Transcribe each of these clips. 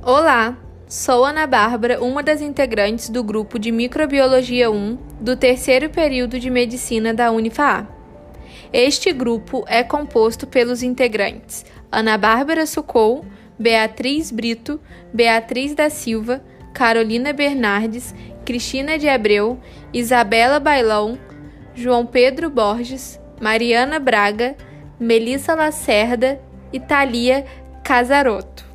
Olá, sou Ana Bárbara, uma das integrantes do grupo de Microbiologia 1 do terceiro período de Medicina da Unifaa. Este grupo é composto pelos integrantes Ana Bárbara Sucou, Beatriz Brito, Beatriz da Silva, Carolina Bernardes, Cristina de Abreu, Isabela Bailão, João Pedro Borges, Mariana Braga, Melissa Lacerda e Thalia Casaroto.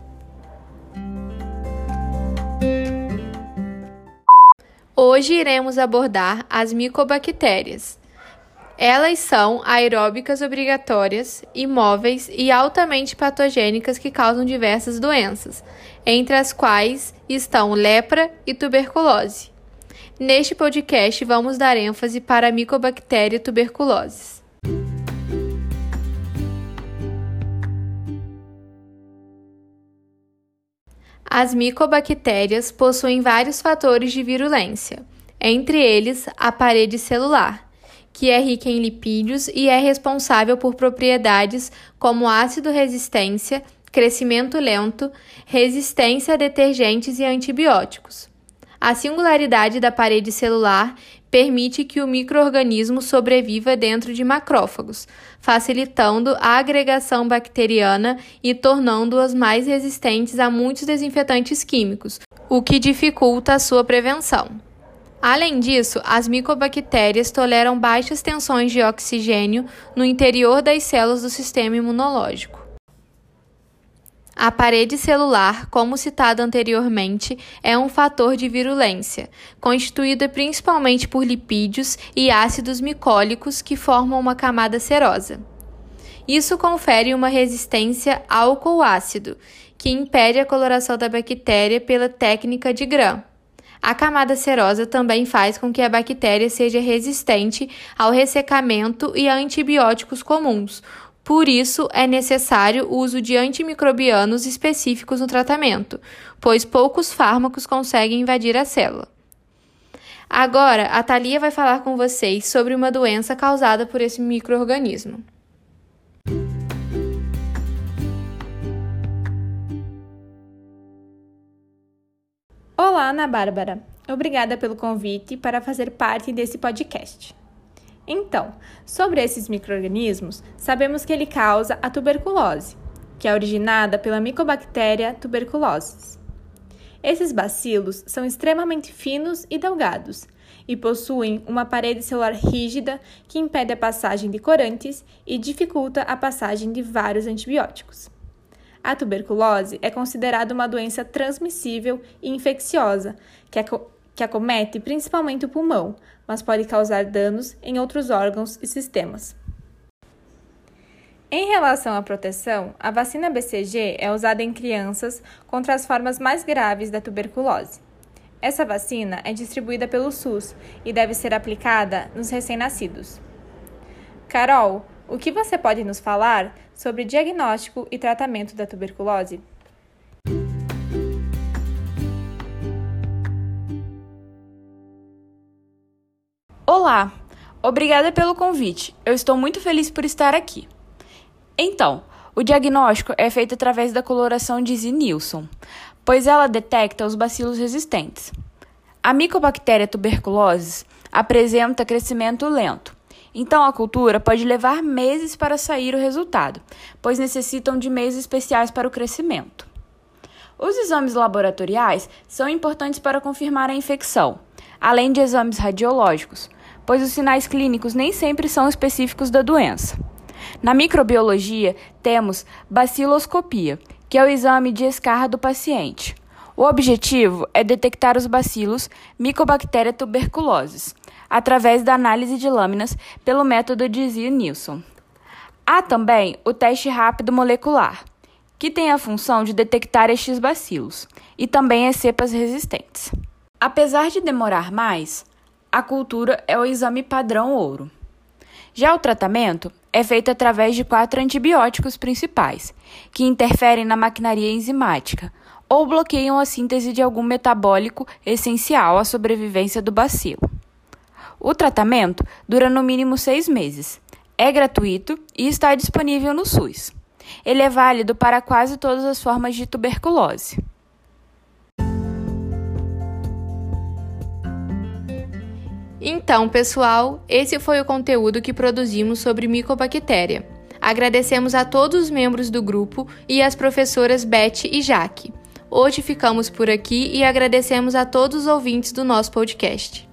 Hoje iremos abordar as micobactérias. Elas são aeróbicas obrigatórias, imóveis e altamente patogênicas que causam diversas doenças, entre as quais estão lepra e tuberculose. Neste podcast, vamos dar ênfase para a micobactéria tuberculose. As micobactérias possuem vários fatores de virulência, entre eles a parede celular, que é rica em lipídios e é responsável por propriedades como ácido resistência, crescimento lento, resistência a detergentes e antibióticos. A singularidade da parede celular permite que o microorganismo sobreviva dentro de macrófagos, facilitando a agregação bacteriana e tornando-as mais resistentes a muitos desinfetantes químicos, o que dificulta a sua prevenção. Além disso, as micobactérias toleram baixas tensões de oxigênio no interior das células do sistema imunológico. A parede celular, como citado anteriormente, é um fator de virulência, constituída principalmente por lipídios e ácidos micólicos que formam uma camada serosa. Isso confere uma resistência álcool-ácido, que impede a coloração da bactéria pela técnica de Gram. A camada serosa também faz com que a bactéria seja resistente ao ressecamento e a antibióticos comuns, por isso, é necessário o uso de antimicrobianos específicos no tratamento, pois poucos fármacos conseguem invadir a célula. Agora, a Thalia vai falar com vocês sobre uma doença causada por esse microorganismo. Olá, Ana Bárbara. Obrigada pelo convite para fazer parte desse podcast. Então, sobre esses microrganismos, sabemos que ele causa a tuberculose, que é originada pela Mycobacteria tuberculosis. Esses bacilos são extremamente finos e delgados e possuem uma parede celular rígida que impede a passagem de corantes e dificulta a passagem de vários antibióticos. A tuberculose é considerada uma doença transmissível e infecciosa, que é que acomete principalmente o pulmão, mas pode causar danos em outros órgãos e sistemas. Em relação à proteção, a vacina BCG é usada em crianças contra as formas mais graves da tuberculose. Essa vacina é distribuída pelo SUS e deve ser aplicada nos recém-nascidos. Carol, o que você pode nos falar sobre diagnóstico e tratamento da tuberculose? Olá, obrigada pelo convite. Eu estou muito feliz por estar aqui. Então, o diagnóstico é feito através da coloração de Z-Nilsson, pois ela detecta os bacilos resistentes. A micobactéria tuberculose apresenta crescimento lento, então a cultura pode levar meses para sair o resultado, pois necessitam de meios especiais para o crescimento. Os exames laboratoriais são importantes para confirmar a infecção, além de exames radiológicos, pois os sinais clínicos nem sempre são específicos da doença. Na microbiologia, temos baciloscopia, que é o exame de escarra do paciente. O objetivo é detectar os bacilos Mycobacteria tuberculosis, através da análise de lâminas pelo método de Zee-Nilsson. Há também o teste rápido molecular, que tem a função de detectar estes bacilos e também as cepas resistentes. Apesar de demorar mais, a cultura é o exame padrão ouro. Já o tratamento é feito através de quatro antibióticos principais, que interferem na maquinaria enzimática ou bloqueiam a síntese de algum metabólico essencial à sobrevivência do bacilo. O tratamento dura no mínimo seis meses, é gratuito e está disponível no SUS. Ele é válido para quase todas as formas de tuberculose. Então, pessoal, esse foi o conteúdo que produzimos sobre micobactéria. Agradecemos a todos os membros do grupo e as professoras Beth e Jaque. Hoje ficamos por aqui e agradecemos a todos os ouvintes do nosso podcast.